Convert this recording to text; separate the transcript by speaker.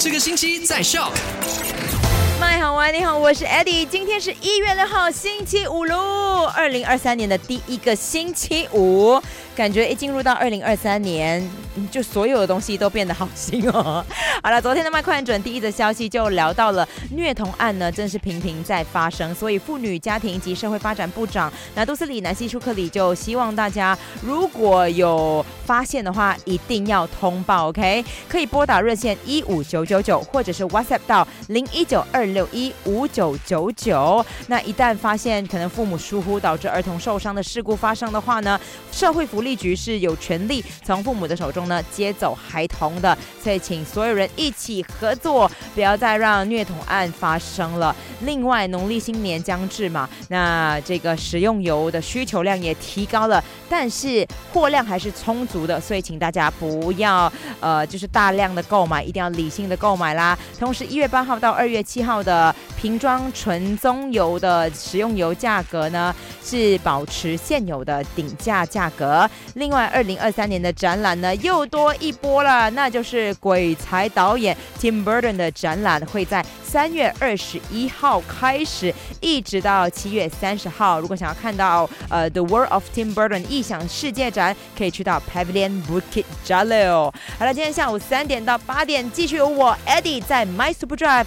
Speaker 1: 这个星期在
Speaker 2: 笑。喂，你好，我是 Eddie，今天是一月六号，星期五喽，二零二三年的第一个星期五，感觉一进入到二零二三年，就所有的东西都变得好新哦。好了，昨天的麦快准第一则消息就聊到了虐童案呢，真是频频在发生，所以妇女家庭及社会发展部长拿杜斯里南希舒克里就希望大家如果有发现的话，一定要通报，OK？可以拨打热线一五九九九，或者是 WhatsApp 到零一九二六一五九九九。那一旦发现可能父母疏忽导致儿童受伤的事故发生的话呢，社会福利局是有权利从父母的手中呢接走孩童的，所以请所有人一起合作，不要再让虐童案发生了。另外，农历新年将至嘛，那这个食用油的需求量也提高了，但是货量还是充足的，所以请大家不要呃就是大量的购买，一定要理性的购买啦。同时，一月八号到二月七号的瓶装纯棕油的食用油价格呢是保持现有的顶价价格。另外，二零二三年的展览呢又多一波了，那就是鬼才导演 Tim Burton 的展览会在三月二十一号开始，一直到七月三十号。如果想要看到呃 The World of Tim Burton 异想世界展，可以去到 Pavilion Bukit Jalil。好了，今天下午三点到八点，继续有我 Eddie 在 My Super Drive。